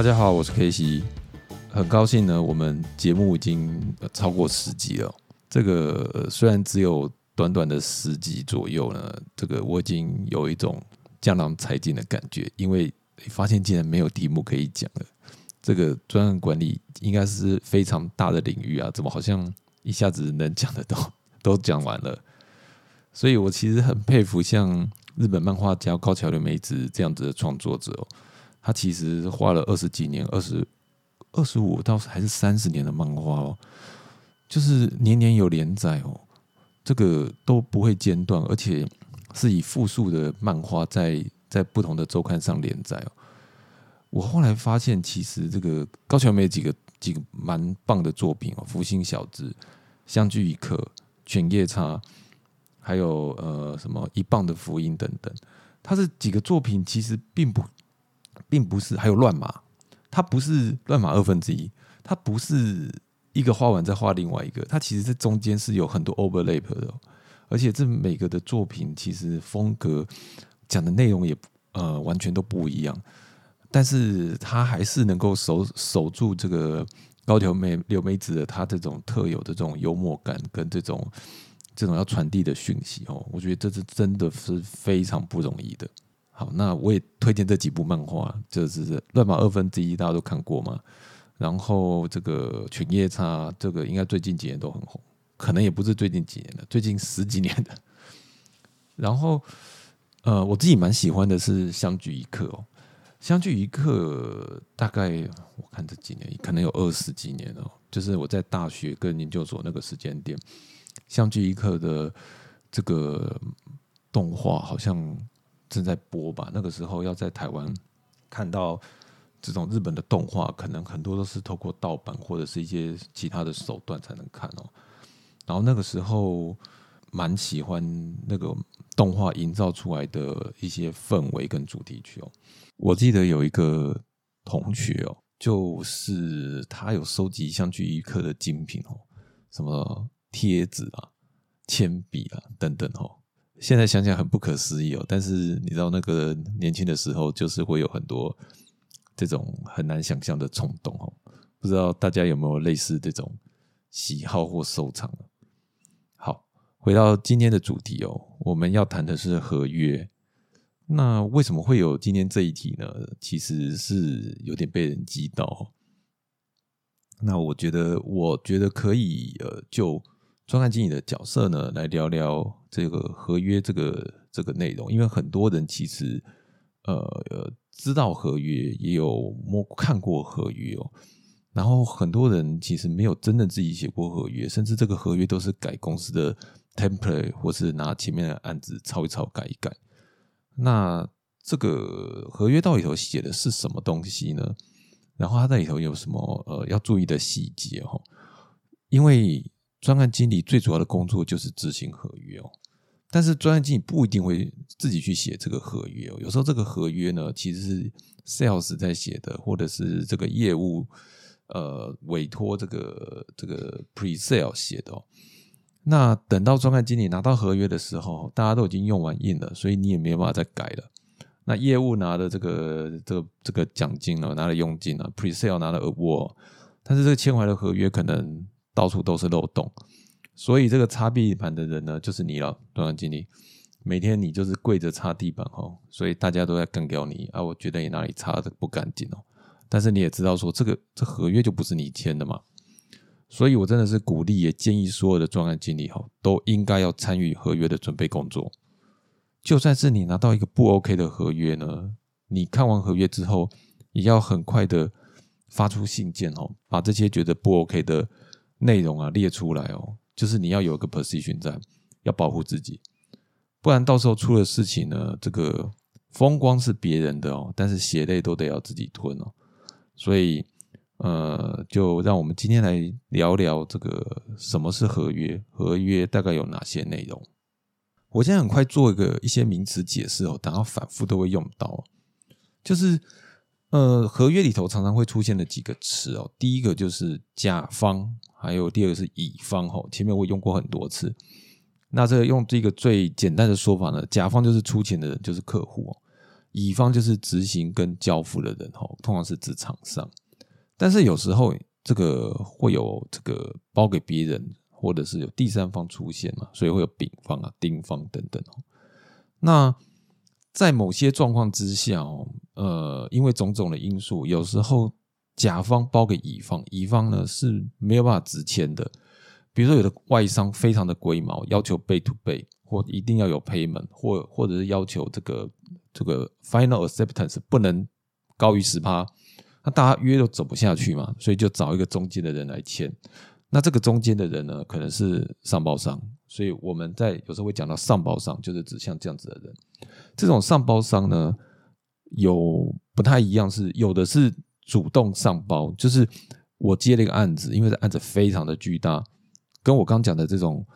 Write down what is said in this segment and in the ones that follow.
大家好，我是 K C，很高兴呢，我们节目已经超过十集了。这个虽然只有短短的十集左右呢，这个我已经有一种江郎才尽的感觉，因为发现竟然没有题目可以讲了。这个专案管理应该是非常大的领域啊，怎么好像一下子能讲的都 都讲完了？所以我其实很佩服像日本漫画家高桥留美子这样子的创作者哦。他其实画了二十几年，二十二十五到还是三十年的漫画哦，就是年年有连载哦，这个都不会间断，而且是以复数的漫画在在不同的周刊上连载哦。我后来发现，其实这个高桥美几个几个蛮棒的作品哦，《福星小子》《相聚一刻》《犬夜叉》，还有呃什么《一磅的福音》等等，他这几个作品其实并不。并不是还有乱码，它不是乱码二分之一，它不是一个画完再画另外一个，它其实这中间是有很多 overlap 的，而且这每个的作品其实风格讲的内容也呃完全都不一样，但是它还是能够守守住这个高条美柳梅子的她这种特有的这种幽默感跟这种这种要传递的讯息哦，我觉得这是真的是非常不容易的。好，那我也推荐这几部漫画，就是《乱码二分之一》，大家都看过嘛。然后这个《犬夜叉》，这个应该最近几年都很红，可能也不是最近几年的，最近十几年的。然后，呃，我自己蛮喜欢的是《相聚一刻》哦，《相聚一刻》大概我看这几年可能有二十几年哦，就是我在大学跟研究所那个时间点，《相聚一刻》的这个动画好像。正在播吧？那个时候要在台湾看到这种日本的动画，可能很多都是透过盗版或者是一些其他的手段才能看哦。然后那个时候蛮喜欢那个动画营造出来的一些氛围跟主题曲哦。我记得有一个同学哦，就是他有收集相聚一刻的精品哦，什么贴纸啊、铅笔啊等等哦。现在想想很不可思议哦，但是你知道那个年轻的时候，就是会有很多这种很难想象的冲动哦。不知道大家有没有类似这种喜好或收藏？好，回到今天的主题哦，我们要谈的是合约。那为什么会有今天这一题呢？其实是有点被人击到。那我觉得，我觉得可以呃，就。专案经理的角色呢，来聊聊这个合约这个这个内容，因为很多人其实呃知道合约，也有摸看过合约哦，然后很多人其实没有真的自己写过合约，甚至这个合约都是改公司的 template，或是拿前面的案子抄一抄改一改。那这个合约到里头写的是什么东西呢？然后它在里头有什么呃要注意的细节哈？因为专案经理最主要的工作就是执行合约哦，但是专案经理不一定会自己去写这个合约哦。有时候这个合约呢，其实是 sales 在写的，或者是这个业务呃委托这个这个 pre sale 写的哦。那等到专案经理拿到合约的时候，大家都已经用完印了，所以你也没有办法再改了。那业务拿的这个这个这个奖金呢，拿了佣金啊，pre sale 拿了 award，但是这个签完的合约可能。到处都是漏洞，所以这个擦地板的人呢，就是你了，专案经理。每天你就是跪着擦地板哦，所以大家都在干掉你啊！我觉得你哪里擦的不干净哦。但是你也知道说，这个这合约就不是你签的嘛，所以我真的是鼓励也建议所有的专案经理哈，都应该要参与合约的准备工作。就算是你拿到一个不 OK 的合约呢，你看完合约之后，也要很快的发出信件哦，把这些觉得不 OK 的。内容啊列出来哦，就是你要有个 position 在，要保护自己，不然到时候出了事情呢，这个风光是别人的哦，但是血泪都得要自己吞哦。所以呃，就让我们今天来聊聊这个什么是合约，合约大概有哪些内容。我现在很快做一个一些名词解释哦，等下反复都会用到，就是呃，合约里头常常会出现的几个词哦，第一个就是甲方。还有第二个是乙方吼，前面我用过很多次。那这个用这个最简单的说法呢，甲方就是出钱的人，就是客户哦。乙方就是执行跟交付的人哈，通常是指厂商。但是有时候这个会有这个包给别人，或者是有第三方出现嘛，所以会有丙方啊、丁方等等哦。那在某些状况之下哦，呃，因为种种的因素，有时候甲方包给乙方，乙方呢是没有办法直签的。比如说有的外商非常的龟毛，要求背 to 背，或一定要有 payment，或或者是要求这个这个 final acceptance 不能高于十趴，那大家约都走不下去嘛，所以就找一个中间的人来签。那这个中间的人呢，可能是上包商，所以我们在有时候会讲到上包商，就是指像这样子的人。这种上包商呢，有不太一样，是有的是主动上包，就是我接了一个案子，因为这案子非常的巨大。跟我刚讲的这种，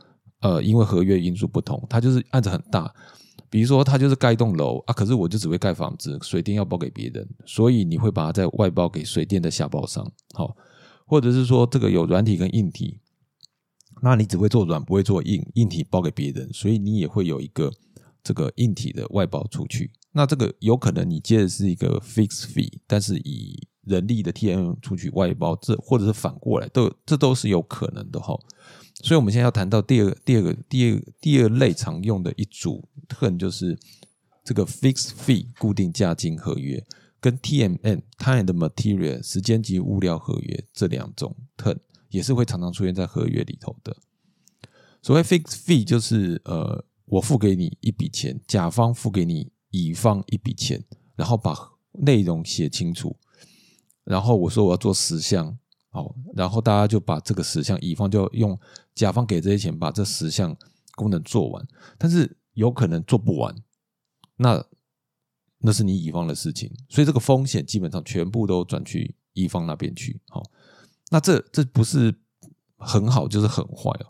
呃，因为合约因素不同，它就是案子很大。比如说，它就是盖一栋楼啊，可是我就只会盖房子，水电要包给别人，所以你会把它在外包给水电的下包商，好，或者是说这个有软体跟硬体，那你只会做软，不会做硬，硬体包给别人，所以你也会有一个这个硬体的外包出去。那这个有可能你接的是一个 fixed fee，但是以人力的 T M 出去外包，这或者是反过来，都这都是有可能的哈。所以，我们现在要谈到第二、第二个、第二、第二类常用的一组特就是这个 fixed fee 固定价金合约，跟 T M N time and material 时间及物料合约这两种 turn 也是会常常出现在合约里头的。所谓 fixed fee 就是呃，我付给你一笔钱，甲方付给你乙方一笔钱，然后把内容写清楚。然后我说我要做十项，好，然后大家就把这个十项，乙方就用甲方给这些钱把这十项功能做完，但是有可能做不完，那那是你乙方的事情，所以这个风险基本上全部都转去乙方那边去，好，那这这不是很好就是很坏哦，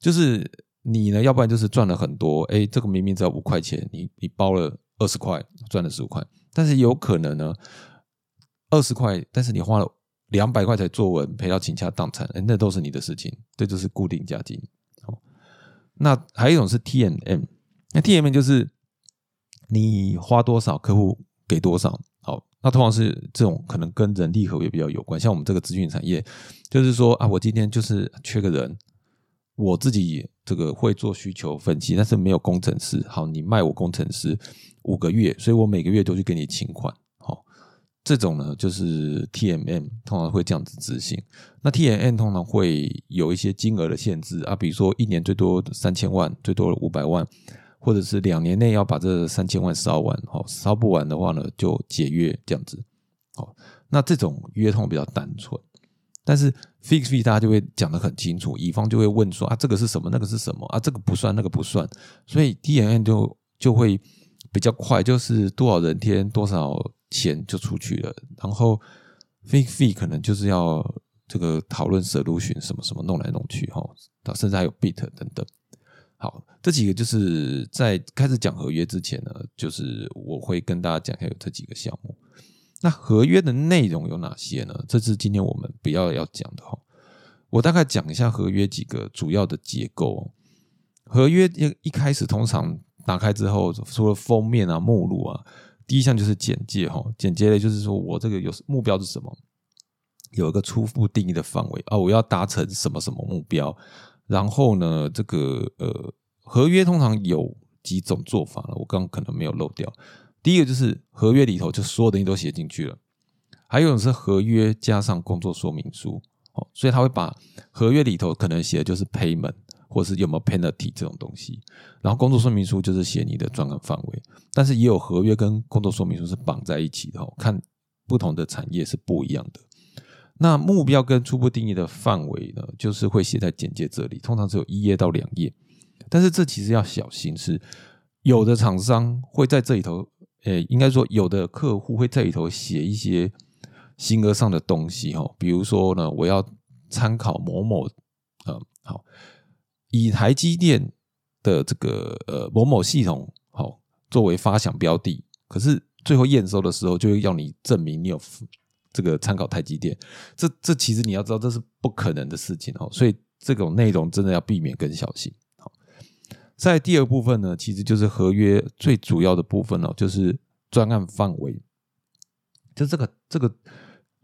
就是你呢，要不然就是赚了很多，哎，这个明明只要五块钱，你你包了二十块，赚了十五块，但是有可能呢。二十块，但是你花了两百块才做完，赔到倾家荡产，那都是你的事情，这就是固定价金。好，那还有一种是 T M M，那 T M M 就是你花多少，客户给多少。好，那通常是这种可能跟人力合约比较有关，像我们这个资讯产业，就是说啊，我今天就是缺个人，我自己这个会做需求分析，但是没有工程师。好，你卖我工程师五个月，所以我每个月都去给你请款。好这种呢，就是 T M M 通常会这样子执行。那 T M M 通常会有一些金额的限制啊，比如说一年最多三千万，最多五百万，或者是两年内要把这三千万烧完。好，烧不完的话呢，就解约这样子。好，那这种约通比较单纯，但是 Fix Fee 大家就会讲得很清楚，乙方就会问说啊，这个是什么？那个是什么？啊，这个不算，那个不算。所以 T M M 就就会比较快，就是多少人天多少。钱就出去了，然后 fee fee 可能就是要这个讨论 solution 什么什么弄来弄去哈，甚至还有 bit 等等。好，这几个就是在开始讲合约之前呢，就是我会跟大家讲一下有这几个项目。那合约的内容有哪些呢？这是今天我们不要要讲的哈。我大概讲一下合约几个主要的结构。合约一一开始通常打开之后，除了封面啊、目录啊。第一项就是简介哈，简介类就是说我这个有目标是什么，有一个初步定义的范围啊，我要达成什么什么目标，然后呢，这个呃合约通常有几种做法了，我刚刚可能没有漏掉。第一个就是合约里头就所有东西都写进去了，还有一种是合约加上工作说明书哦，所以他会把合约里头可能写的就是 payment。或是有没有 penalty 这种东西，然后工作说明书就是写你的专案范围，但是也有合约跟工作说明书是绑在一起的，看不同的产业是不一样的。那目标跟初步定义的范围呢，就是会写在简介这里，通常只有一页到两页。但是这其实要小心，是有的厂商会在这里头，诶，应该说有的客户会在里头写一些金额上的东西哈，比如说呢，我要参考某某，嗯，好。以台积电的这个呃某某系统好作为发想标的，可是最后验收的时候就要你证明你有这个参考台积电，这这其实你要知道这是不可能的事情哦，所以这种内容真的要避免跟小心。好，在第二部分呢，其实就是合约最主要的部分哦，就是专案范围，就这个这个，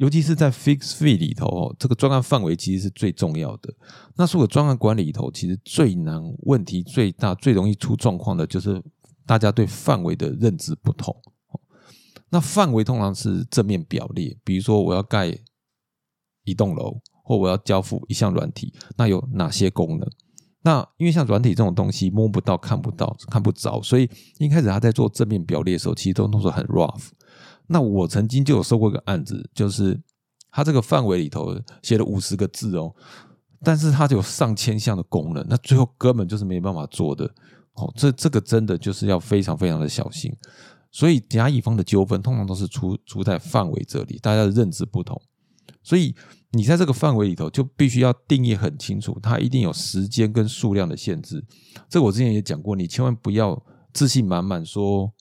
尤其是在 fix fee 里头哦，这个专案范围其实是最重要的。那所有专案管理里头，其实最难、问题最大、最容易出状况的，就是大家对范围的认知不同。那范围通常是正面表列，比如说我要盖一栋楼，或我要交付一项软体，那有哪些功能？那因为像软体这种东西摸不到、看不到、看不着，所以一开始他在做正面表列的时候，其实都弄得很 rough。那我曾经就有收过一个案子，就是他这个范围里头写了五十个字哦，但是它有上千项的功能，那最后根本就是没办法做的。哦，这这个真的就是要非常非常的小心。所以甲乙方的纠纷通常都是出出在范围这里，大家的认知不同，所以。你在这个范围里头就必须要定义很清楚，它一定有时间跟数量的限制。这我之前也讲过，你千万不要自信满满说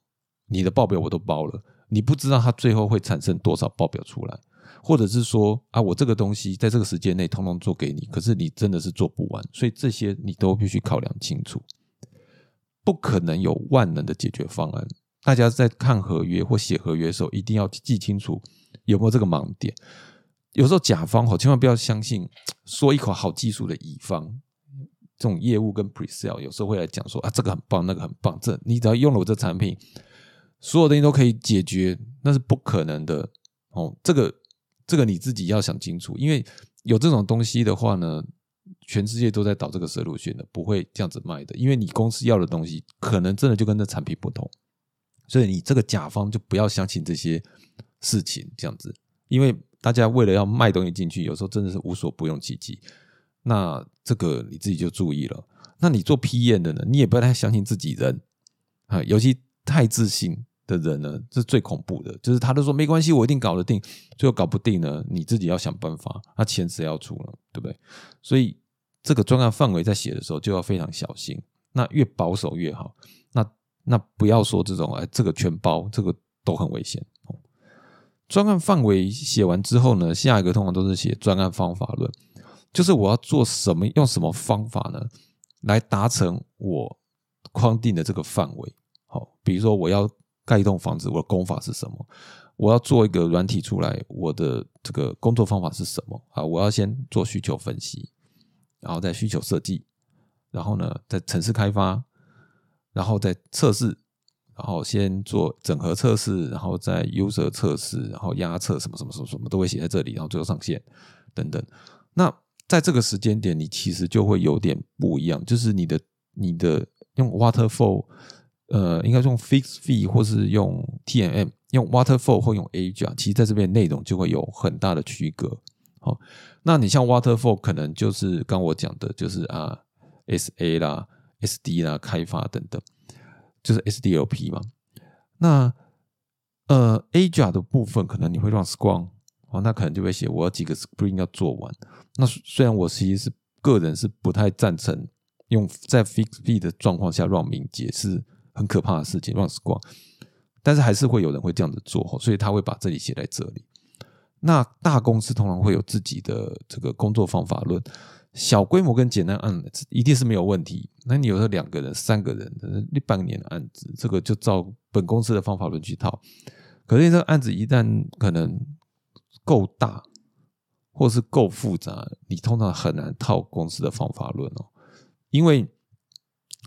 你的报表我都包了，你不知道它最后会产生多少报表出来，或者是说啊，我这个东西在这个时间内通通做给你，可是你真的是做不完，所以这些你都必须考量清楚，不可能有万能的解决方案。大家在看合约或写合约的时候，一定要记清楚有没有这个盲点。有时候甲方吼，千万不要相信说一口好技术的乙方，这种业务跟 pre sale 有时候会来讲说啊，这个很棒，那个很棒，这你只要用了我这产品，所有东西都可以解决，那是不可能的哦。这个这个你自己要想清楚，因为有这种东西的话呢，全世界都在导这个蛇路线的，不会这样子卖的，因为你公司要的东西可能真的就跟这产品不同，所以你这个甲方就不要相信这些事情，这样子，因为。大家为了要卖东西进去，有时候真的是无所不用其极。那这个你自己就注意了。那你做批验的呢，你也不要太相信自己人啊，尤其太自信的人呢，是最恐怖的。就是他都说没关系，我一定搞得定，最后搞不定呢，你自己要想办法。那钱谁要出呢？对不对？所以这个专案范围在写的时候就要非常小心。那越保守越好。那那不要说这种哎，这个全包，这个都很危险。专案范围写完之后呢，下一个通常都是写专案方法论，就是我要做什么，用什么方法呢，来达成我框定的这个范围。好，比如说我要盖一栋房子，我的工法是什么？我要做一个软体出来，我的这个工作方法是什么？啊，我要先做需求分析，然后再需求设计，然后呢，在城市开发，然后再测试。然后先做整合测试，然后再 user 测试，然后压测什么什么什么什么都会写在这里，然后最后上线等等。那在这个时间点，你其实就会有点不一样，就是你的你的用 waterfall，呃，应该用 fix fee 或是用 TMM，用 waterfall 或用 Agile，其实在这边内容就会有很大的区隔。好，那你像 waterfall 可能就是刚我讲的，就是啊 SA 啦、SD 啦、开发等等。就是 SDLP 嘛，那呃 Agile 的部分可能你会让 Scrum 哦，那可能就会写我有几个 spring 要做完。那虽然我其实是个人是不太赞成用在 Fix B 的状况下让敏捷是很可怕的事情，让 Scrum，但是还是会有人会这样子做，所以他会把这里写在这里。那大公司通常会有自己的这个工作方法论。小规模跟简单案子一定是没有问题。那你有时候两个人、三个人，一半年的案子，这个就照本公司的方法论去套。可是这个案子一旦可能够大，或是够复杂，你通常很难套公司的方法论哦。因为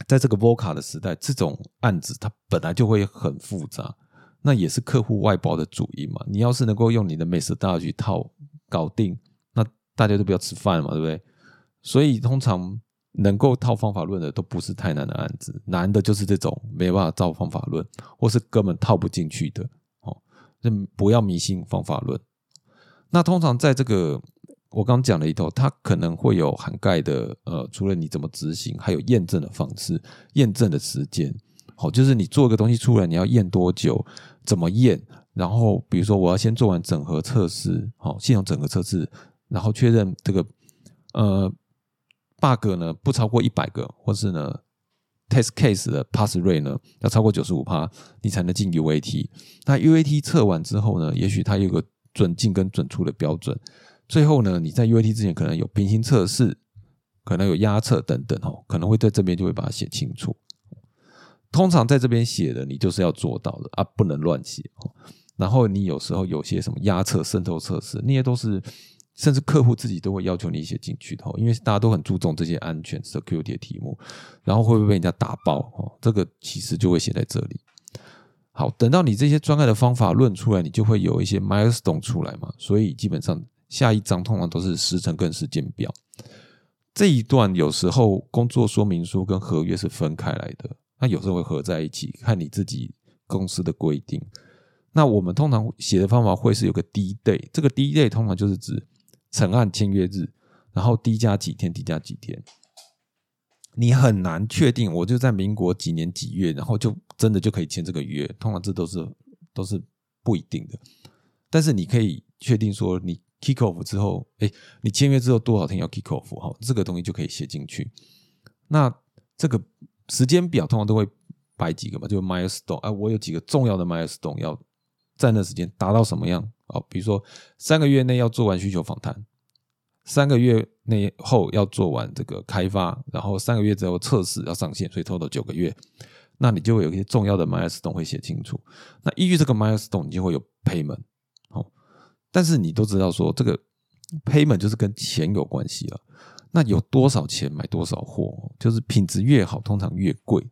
在这个 VOCA 的时代，这种案子它本来就会很复杂，那也是客户外包的主因嘛。你要是能够用你的美食大去套搞定，那大家都不要吃饭嘛，对不对？所以通常能够套方法论的都不是太难的案子，难的就是这种没办法造方法论，或是根本套不进去的哦。就不要迷信方法论。那通常在这个我刚讲了一头，它可能会有涵盖的呃，除了你怎么执行，还有验证的方式、验证的时间。好，就是你做一个东西出来，你要验多久？怎么验？然后比如说我要先做完整合测试，好，系统整合测试，然后确认这个呃。bug 呢不超过一百个，或是呢 test case 的 pass rate 呢要超过九十五趴，你才能进 UAT。那 UAT 测完之后呢，也许它有个准进跟准出的标准。最后呢，你在 UAT 之前可能有平行测试，可能有压测等等哦，可能会在这边就会把它写清楚。通常在这边写的，你就是要做到的啊，不能乱写。然后你有时候有些什么压测、渗透测试，那些都是甚至客户自己都会要求你写进去的，因为大家都很注重这些安全 security 的题目。然后会不会被人家打爆？哦，这个其实就会写在这里。好，等到你这些专案的方法论出来，你就会有一些 milestone 出来嘛。所以基本上下一章通常都是时程跟时间表。这一段有时候工作说明书跟合约是分开来的，那有时候会合在一起，看你自己公司的规定。那我们通常写的方法会是有个 D day，这个 D day 通常就是指成案签约日，然后 D 加几天，D 加几天。你很难确定，我就在民国几年几月，然后就真的就可以签这个约。通常这都是都是不一定的，但是你可以确定说，你 kick off 之后，哎，你签约之后多少天要 kick off 哈，这个东西就可以写进去。那这个时间表通常都会摆几个嘛，就 milestone，哎，我有几个重要的 milestone 要在那时间达到什么样？哦，比如说三个月内要做完需求访谈。三个月内后要做完这个开发，然后三个月之后测试要上线，所以 total 九个月，那你就会有一些重要的 milestone 会写清楚。那依据这个 milestone，你就会有 payment。但是你都知道说这个 payment 就是跟钱有关系了。那有多少钱买多少货，就是品质越好，通常越贵。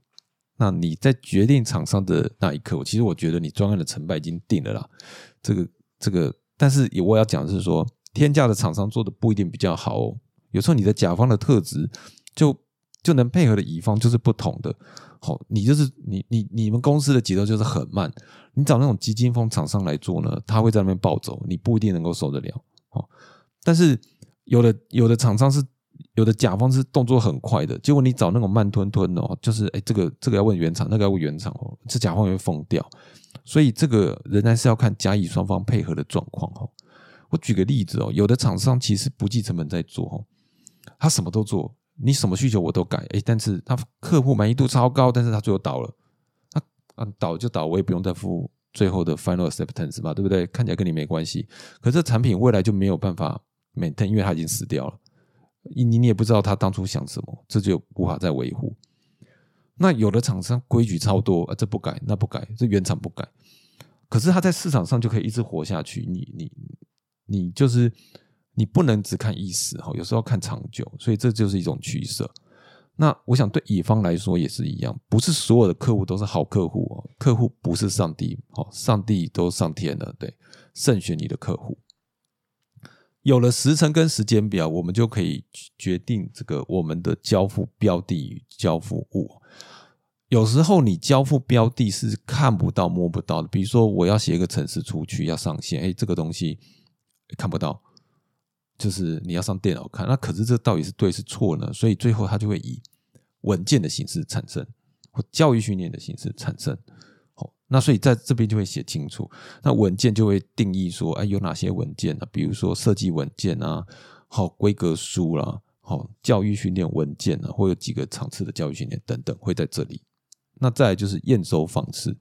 那你在决定厂商的那一刻，其实我觉得你专案的成败已经定了啦。这个这个，但是我要讲的是说。天价的厂商做的不一定比较好哦，有时候你的甲方的特质就就能配合的乙方就是不同的。好，你就是你你你们公司的节奏就是很慢，你找那种基金风厂商来做呢，他会在那边暴走，你不一定能够受得了。哦，但是有的有的厂商是有的甲方是动作很快的，结果你找那种慢吞吞的，哦，就是哎这个这个要问原厂，那个要问原厂哦，这甲方也会疯掉。所以这个仍然是要看甲乙双方配合的状况哦。我举个例子哦，有的厂商其实不计成本在做哦，他什么都做，你什么需求我都改，哎，但是他客户满意度超高，但是他最后倒了，倒就倒，我也不用再付最后的 final acceptance 嘛，对不对？看起来跟你没关系，可是产品未来就没有办法 maintain，因为它已经死掉了，你你也不知道他当初想什么，这就无法再维护。那有的厂商规矩超多啊，这不改那不改，这原厂不改，可是他在市场上就可以一直活下去，你你。你就是你不能只看一时哈，有时候看长久，所以这就是一种取舍。那我想对乙方来说也是一样，不是所有的客户都是好客户哦，客户不是上帝哦，上帝都上天了，对，慎选你的客户。有了时辰跟时间表，我们就可以决定这个我们的交付标的与交付物。有时候你交付标的是看不到摸不到的，比如说我要写一个程式出去要上线，哎，这个东西。看不到，就是你要上电脑看，那可是这到底是对是错呢？所以最后它就会以文件的形式产生，或教育训练的形式产生。好，那所以在这边就会写清楚，那文件就会定义说，哎，有哪些文件呢？比如说设计文件啊，好规格书啦，好教育训练文件啊，或有几个场次的教育训练等等会在这里。那再就是验收方式，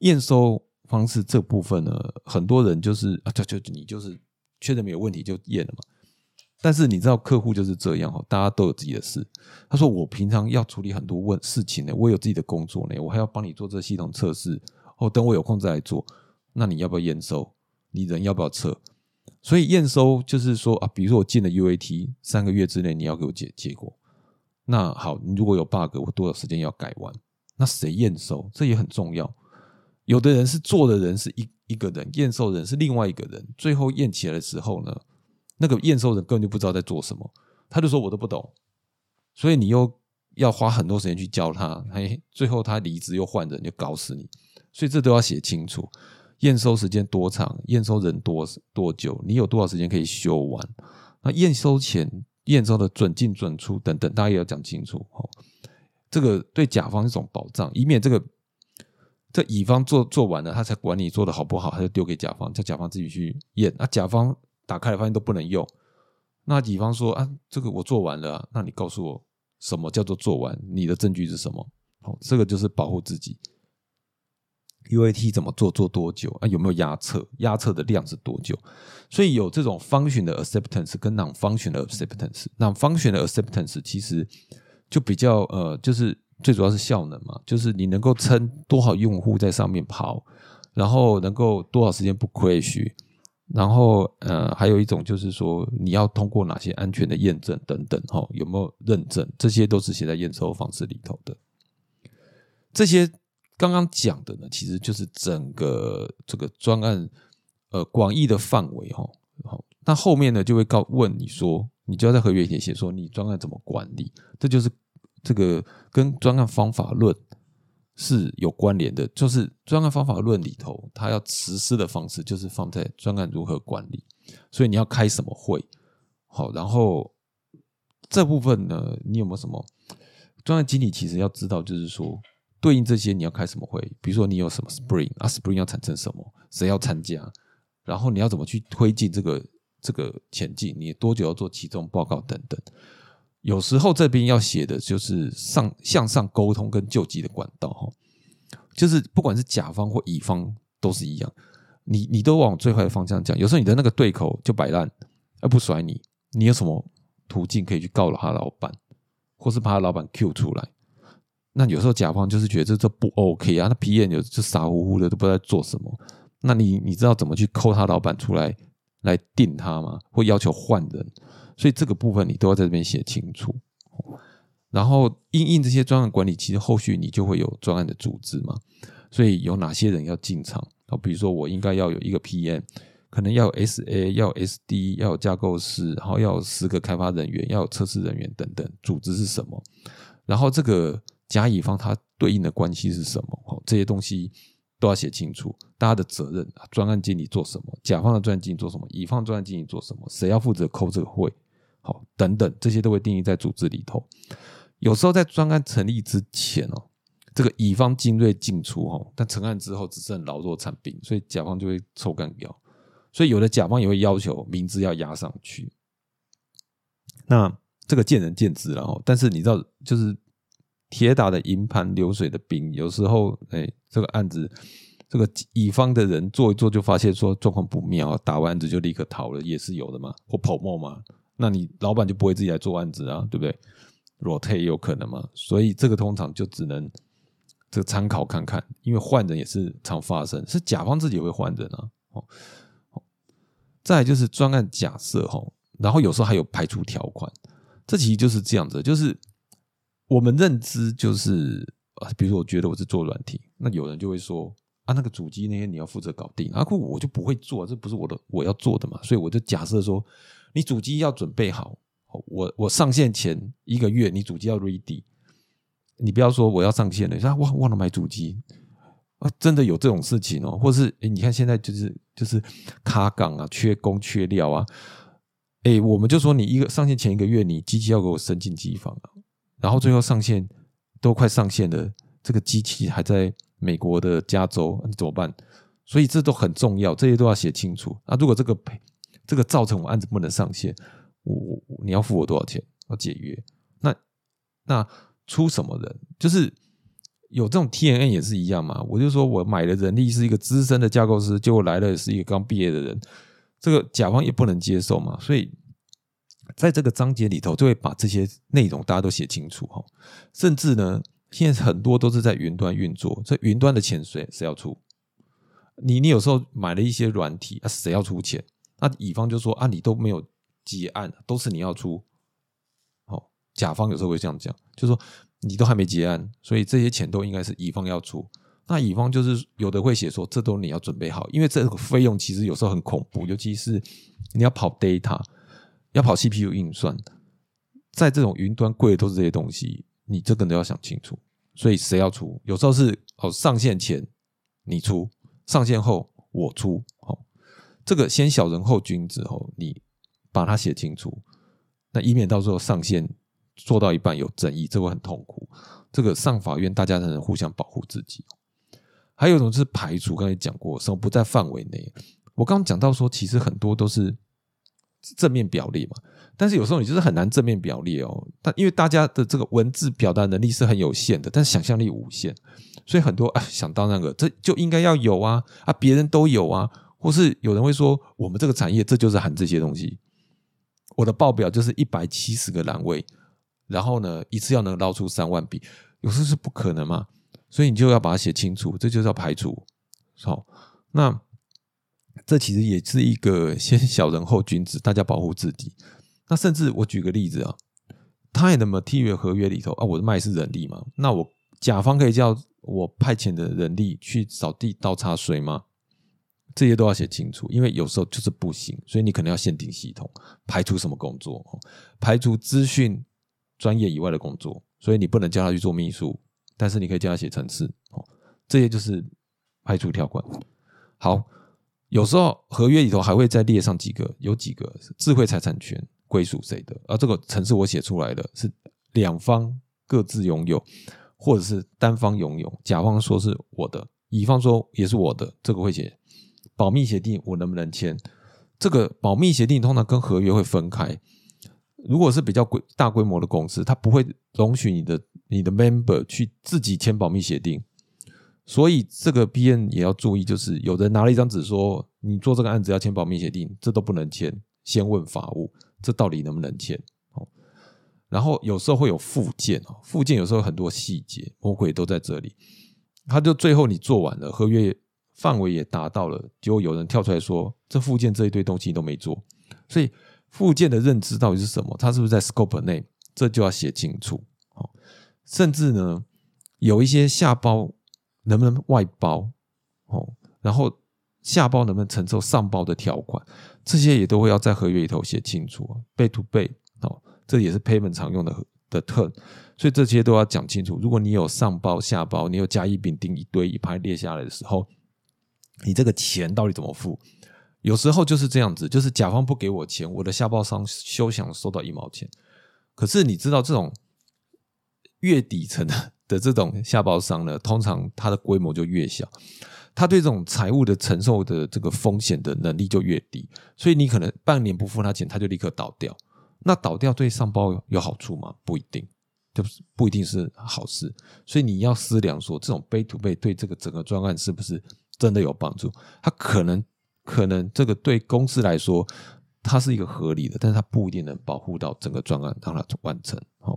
验收方式这部分呢，很多人就是啊，就就你就是。确认没有问题就验了嘛，但是你知道客户就是这样哈，大家都有自己的事。他说我平常要处理很多问事情呢，我有自己的工作呢，我还要帮你做这系统测试哦。等我有空再来做，那你要不要验收？你人要不要测？所以验收就是说啊，比如说我进了 UAT，三个月之内你要给我结结果。那好，你如果有 bug，我多少时间要改完？那谁验收？这也很重要。有的人是做的人是一。一个人验收人是另外一个人，最后验起来的时候呢，那个验收人根本就不知道在做什么，他就说我都不懂，所以你又要花很多时间去教他，嘿，最后他离职又换人就搞死你，所以这都要写清楚，验收时间多长，验收人多多久，你有多少时间可以修完，那验收前验收的准进准出等等，大家也要讲清楚哦，这个对甲方一种保障，以免这个。这乙方做做完了，他才管你做的好不好，他就丢给甲方，叫甲方自己去验。那甲方打开了发现都不能用，那乙方说啊，这个我做完了，那你告诉我什么叫做做完？你的证据是什么？好，这个就是保护自己。UAT 怎么做？做多久？啊，有没有压测？压测的量是多久？所以有这种方选的 acceptance 跟 non-function 的 acceptance。non-function 的 acceptance 其实就比较呃，就是。最主要是效能嘛，就是你能够撑多少用户在上面跑，然后能够多少时间不 crash，然后呃，还有一种就是说你要通过哪些安全的验证等等，哈，有没有认证，这些都是写在验收方式里头的。这些刚刚讲的呢，其实就是整个这个专案呃广义的范围，哈，好，那后面呢就会告问你说，你就要在合约里写说你专案怎么管理，这就是这个跟专案方法论。是有关联的，就是专案方法论里头，它要实施的方式就是放在专案如何管理，所以你要开什么会，好，然后这部分呢，你有没有什么？专案经理其实要知道，就是说对应这些你要开什么会，比如说你有什么 Spring 啊，Spring 要产生什么，谁要参加，然后你要怎么去推进这个这个前进，你多久要做其中报告等等。有时候这边要写的就是上向上沟通跟救济的管道哈，就是不管是甲方或乙方都是一样，你你都往最坏的方向讲。有时候你的那个对口就摆烂，而不甩你，你有什么途径可以去告了他老板，或是把他老板 Q 出来？那有时候甲方就是觉得这这不 OK 啊，那皮眼就就傻乎乎的都不知道在做什么。那你你知道怎么去扣他老板出来来定他吗？或要求换人？所以这个部分你都要在这边写清楚，然后应应这些专案管理，其实后续你就会有专案的组织嘛。所以有哪些人要进场啊？比如说我应该要有一个 PM，可能要有 SA，要有 SD，要有架构师，然后要有十个开发人员，要有测试人员等等。组织是什么？然后这个甲乙方它对应的关系是什么？哦，这些东西都要写清楚。大家的责任，专案经理做什么？甲方的专案经理做什么？乙方专案经理做什么？谁要负责扣这个会？等等，这些都会定义在组织里头。有时候在专案成立之前哦，这个乙方精锐进出哦，但成案之后只剩老弱残兵，所以甲方就会抽干掉。所以有的甲方也会要求名字要压上去。那这个见仁见智了哦。但是你知道，就是铁打的营盘流水的兵，有时候哎，这个案子这个乙方的人做一做，就发现说状况不妙，打完案子就立刻逃了，也是有的嘛，或跑冒嘛。那你老板就不会自己来做案子啊，对不对？rotate 也有可能嘛，所以这个通常就只能这个参考看看，因为换人也是常发生，是甲方自己会换人啊。哦，再就是专案假设哈，然后有时候还有排除条款，这其实就是这样子，就是我们认知就是啊，比如说我觉得我是做软体，那有人就会说啊，那个主机那些你要负责搞定，啊，我就不会做，这不是我的我要做的嘛，所以我就假设说。你主机要准备好，我我上线前一个月，你主机要 ready。你不要说我要上线了，你说哇忘了买主机啊，真的有这种事情哦，或是诶你看现在就是就是卡岗啊，缺工缺料啊，哎，我们就说你一个上线前一个月，你机器要给我升进机房啊，然后最后上线都快上线了，这个机器还在美国的加州，你怎么办？所以这都很重要，这些都要写清楚啊。如果这个赔。这个造成我案子不能上线，我我你要付我多少钱？要解约？那那出什么人？就是有这种 T N N 也是一样嘛。我就说我买的人力是一个资深的架构师，结果来了是一个刚毕业的人，这个甲方也不能接受嘛。所以在这个章节里头，就会把这些内容大家都写清楚哈。甚至呢，现在很多都是在云端运作，这云端的钱谁谁要出？你你有时候买了一些软体啊，谁要出钱？那乙方就说啊，你都没有结案，都是你要出。好，甲方有时候会这样讲，就说你都还没结案，所以这些钱都应该是乙方要出。那乙方就是有的会写说，这都你要准备好，因为这个费用其实有时候很恐怖，尤其是你要跑 data，要跑 CPU 运算，在这种云端贵的都是这些东西，你这个都要想清楚。所以谁要出？有时候是哦，上线前你出，上线后我出。好。这个先小人后君子哦，你把它写清楚，那以免到时候上线做到一半有争议，这会很痛苦。这个上法院大家才能互相保护自己。还有一种是排除，刚才讲过，什么不在范围内。我刚刚讲到说，其实很多都是正面表列嘛，但是有时候你就是很难正面表列哦。但因为大家的这个文字表达能力是很有限的，但是想象力无限，所以很多啊想到那个这就应该要有啊啊，别人都有啊。或是有人会说，我们这个产业这就是含这些东西。我的报表就是一百七十个栏位，然后呢，一次要能捞出三万笔。有时候是不可能嘛，所以你就要把它写清楚，这就是要排除。好，那这其实也是一个先小人后君子，大家保护自己。那甚至我举个例子啊，他的 material 合约里头啊，我的卖是人力嘛，那我甲方可以叫我派遣的人力去扫地倒茶水吗？这些都要写清楚，因为有时候就是不行，所以你可能要限定系统，排除什么工作，排除资讯专业以外的工作，所以你不能叫他去做秘书，但是你可以叫他写程式，哦，这些就是排除条款。好，有时候合约里头还会再列上几个，有几个智慧财产权归属谁的，而这个程式我写出来的是两方各自拥有，或者是单方拥有，甲方说是我的，乙方说也是我的，这个会写。保密协定我能不能签？这个保密协定通常跟合约会分开。如果是比较规大规模的公司，它不会容许你的你的 member 去自己签保密协定。所以这个 B N 也要注意，就是有人拿了一张纸说你做这个案子要签保密协定，这都不能签。先问法务，这到底能不能签？哦，然后有时候会有附件，附件有时候很多细节，魔鬼都在这里。他就最后你做完了合约。范围也达到了，结果有人跳出来说：“这附件这一堆东西都没做。”所以附件的认知到底是什么？它是不是在 scope 内？这就要写清楚。哦，甚至呢，有一些下包能不能外包？哦，然后下包能不能承受上包的条款？这些也都会要在合约里头写清楚。背 to 背哦，这也是 payment 常用的的 term，所以这些都要讲清楚。如果你有上包下包，你有甲乙丙丁一堆一排列下来的时候。你这个钱到底怎么付？有时候就是这样子，就是甲方不给我钱，我的下包商休想收到一毛钱。可是你知道，这种越底层的的这种下包商呢，通常它的规模就越小，他对这种财务的承受的这个风险的能力就越低。所以你可能半年不付他钱，他就立刻倒掉。那倒掉对上包有好处吗？不一定，就是不一定是好事。所以你要思量说，这种背图背对这个整个专案是不是？真的有帮助，它可能可能这个对公司来说，它是一个合理的，但是它不一定能保护到整个专案让它完成。好，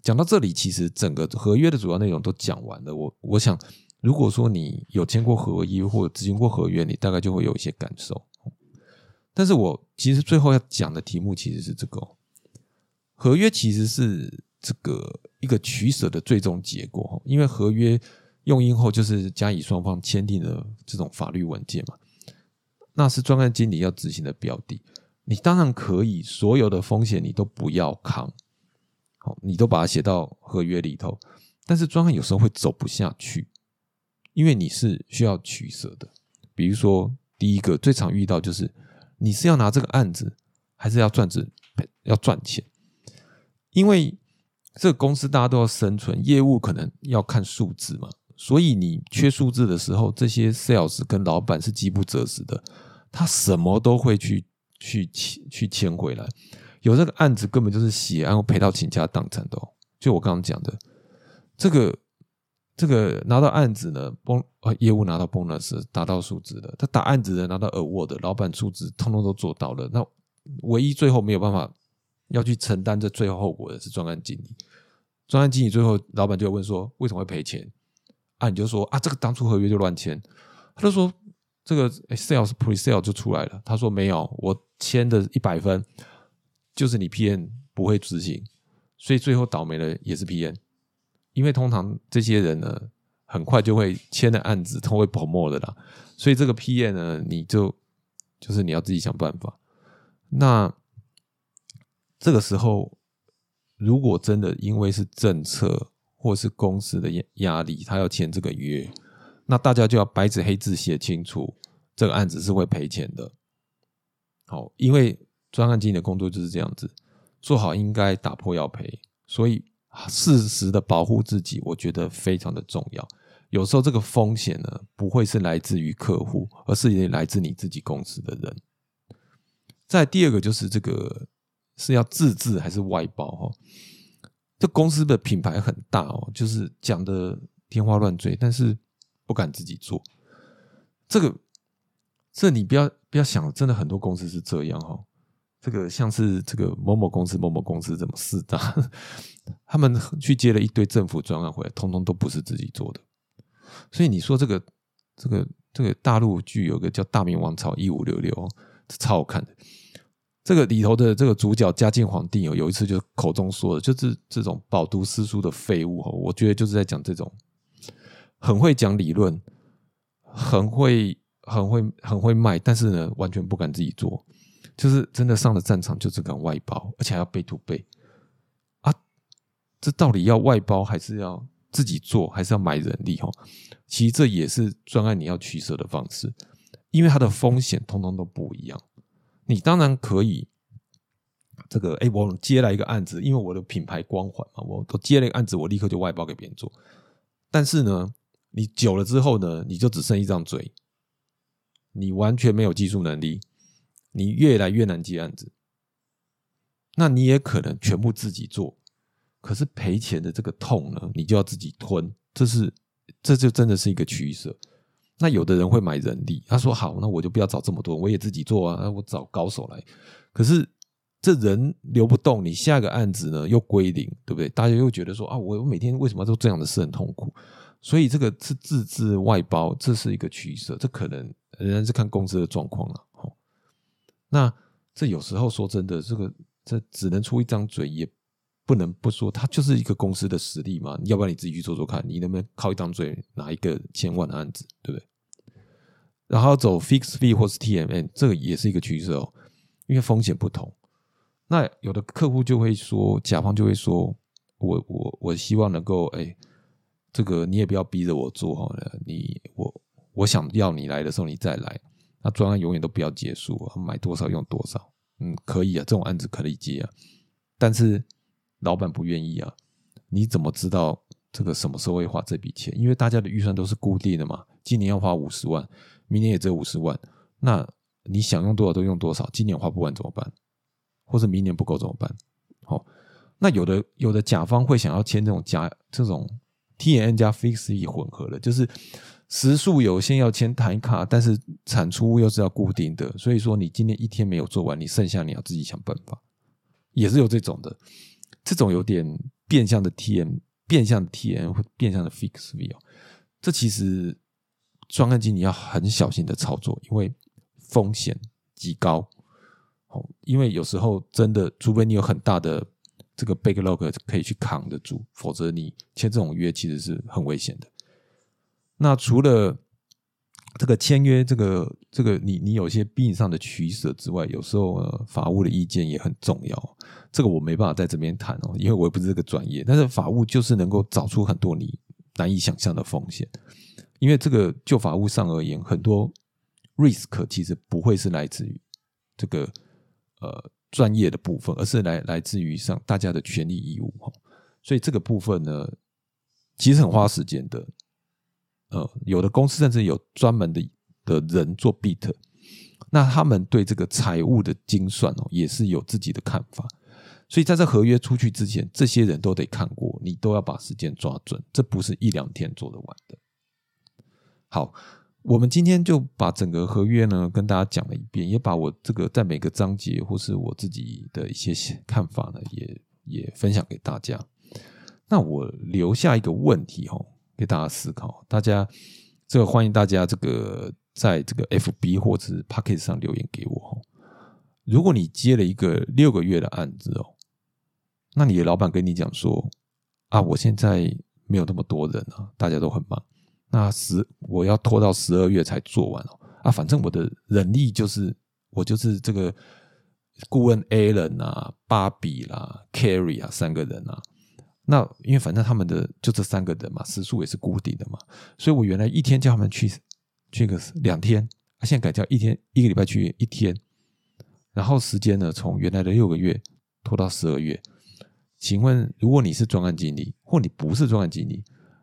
讲到这里，其实整个合约的主要内容都讲完了。我我想，如果说你有签过合约或者执行过合约，你大概就会有一些感受。但是我其实最后要讲的题目其实是这个，合约其实是这个一个取舍的最终结果，因为合约。用印后就是甲乙双方签订的这种法律文件嘛，那是专案经理要执行的标的。你当然可以所有的风险你都不要扛，好，你都把它写到合约里头。但是专案有时候会走不下去，因为你是需要取舍的。比如说，第一个最常遇到就是你是要拿这个案子，还是要赚值要赚钱？因为这个公司大家都要生存，业务可能要看数字嘛。所以你缺数字的时候，这些 sales 跟老板是饥不择食的，他什么都会去去签去签回来。有这个案子根本就是血案，赔到倾家荡产的。就我刚刚讲的，这个这个拿到案子呢，崩呃业务拿到 bonus 达到数字的，他打案子的拿到 award，老板数字通通都做到了。那唯一最后没有办法要去承担这最后后果的是专案经理。专案经理最后老板就会问说，为什么会赔钱？啊，你就说啊，这个当初合约就乱签，他就说这个 sales pre sale 就出来了。他说没有，我签的一百分就是你 pn 不会执行，所以最后倒霉的也是 pn 因为通常这些人呢，很快就会签的案子都会泡沫的啦，所以这个 pn 呢，你就就是你要自己想办法。那这个时候，如果真的因为是政策，或是公司的压压力，他要签这个约，那大家就要白纸黑字写清楚，这个案子是会赔钱的。好，因为专案经理的工作就是这样子，做好应该打破要赔，所以适时的保护自己，我觉得非常的重要。有时候这个风险呢，不会是来自于客户，而是来自你自己公司的人。再第二个就是这个是要自制还是外包哈？这公司的品牌很大哦，就是讲的天花乱坠，但是不敢自己做。这个，这你不要不要想，真的很多公司是这样哈。这个像是这个某某公司、某某公司怎么四大，他们去接了一堆政府专案回来，通通都不是自己做的。所以你说这个、这个、这个大陆剧有个叫《大明王朝一五六六》，超好看的。这个里头的这个主角嘉靖皇帝哦，有一次就口中说的，就是这种饱读诗书的废物哦，我觉得就是在讲这种很会讲理论，很会、很会、很会卖，但是呢，完全不敢自己做。就是真的上了战场就只敢外包，而且还要背图背啊！这到底要外包还是要自己做，还是要买人力？哈，其实这也是专案你要取舍的方式，因为它的风险通通都不一样。你当然可以这个，哎，我接来一个案子，因为我的品牌光环嘛，我都接了一个案子，我立刻就外包给别人做。但是呢，你久了之后呢，你就只剩一张嘴，你完全没有技术能力。你越来越难接案子，那你也可能全部自己做，可是赔钱的这个痛呢，你就要自己吞，这是这就真的是一个取舍。那有的人会买人力，他说好，那我就不要找这么多，我也自己做啊，我找高手来。可是这人流不动，你下个案子呢又归零，对不对？大家又觉得说啊，我我每天为什么做这样的事很痛苦？所以这个是自制外包，这是一个取舍，这可能仍然是看公司的状况了。那这有时候说真的，这个这只能出一张嘴，也不能不说，它就是一个公司的实力嘛。要不然你自己去做做看，你能不能靠一张嘴拿一个千万的案子，对不对？然后走 fix fee 或是 T M N，这个也是一个趋势哦，因为风险不同。那有的客户就会说，甲方就会说，我我我希望能够，哎，这个你也不要逼着我做哈，你我我想要你来的时候你再来。那专案永远都不要结束，买多少用多少，嗯，可以啊，这种案子可以接啊，但是老板不愿意啊，你怎么知道这个什么时候会花这笔钱？因为大家的预算都是固定的嘛，今年要花五十万，明年也只有五十万，那你想用多少都用多少，今年花不完怎么办？或者明年不够怎么办？好，那有的有的甲方会想要签这种加这种 T N 加 Fix E 混合的，就是。时数有限，要签台卡，但是产出又是要固定的，所以说你今天一天没有做完，你剩下你要自己想办法，也是有这种的，这种有点变相的 T M，变相的 T M 或变相的 Fix V 哦，这其实专案经理要很小心的操作，因为风险极高，哦，因为有时候真的，除非你有很大的这个 backlog 可以去扛得住，否则你签这种约其实是很危险的。那除了这个签约，这个这个你你有些病上的取舍之外，有时候法务的意见也很重要。这个我没办法在这边谈哦，因为我也不是这个专业。但是法务就是能够找出很多你难以想象的风险，因为这个就法务上而言，很多 risk 其实不会是来自于这个呃专业的部分，而是来来自于上大家的权利义务哈。所以这个部分呢，其实很花时间的。呃，有的公司甚至有专门的的人做 beat，那他们对这个财务的精算哦，也是有自己的看法。所以在这合约出去之前，这些人都得看过，你都要把时间抓准，这不是一两天做得完的。好，我们今天就把整个合约呢跟大家讲了一遍，也把我这个在每个章节或是我自己的一些看法呢，也也分享给大家。那我留下一个问题哦。给大家思考，大家这个欢迎大家这个在这个 FB 或者是 Pocket 上留言给我哈。如果你接了一个六个月的案子哦，那你的老板跟你讲说啊，我现在没有那么多人啊，大家都很忙，那十我要拖到十二月才做完哦啊，反正我的人力就是我就是这个顾问 A 人啊、芭比啦、Carry 啊三个人啊。那因为反正他们的就这三个人嘛，时数也是固定的嘛，所以我原来一天叫他们去去个两天，现在改叫一天一个礼拜去一天，然后时间呢从原来的六个月拖到十二月。请问，如果你是专案经理，或你不是专案经理，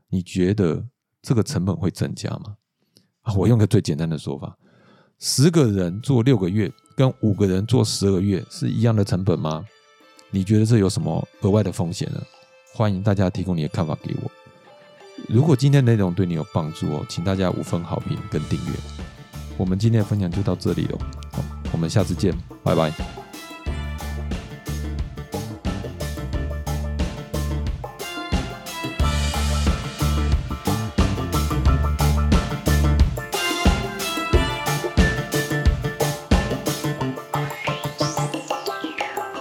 你觉得这个成本会增加吗？我用个最简单的说法，十个人做六个月，跟五个人做十二月是一样的成本吗？你觉得这有什么额外的风险呢？欢迎大家提供你的看法给我。如果今天内容对你有帮助哦，请大家五分好评跟订阅。我们今天的分享就到这里了，好，我们下次见，拜拜。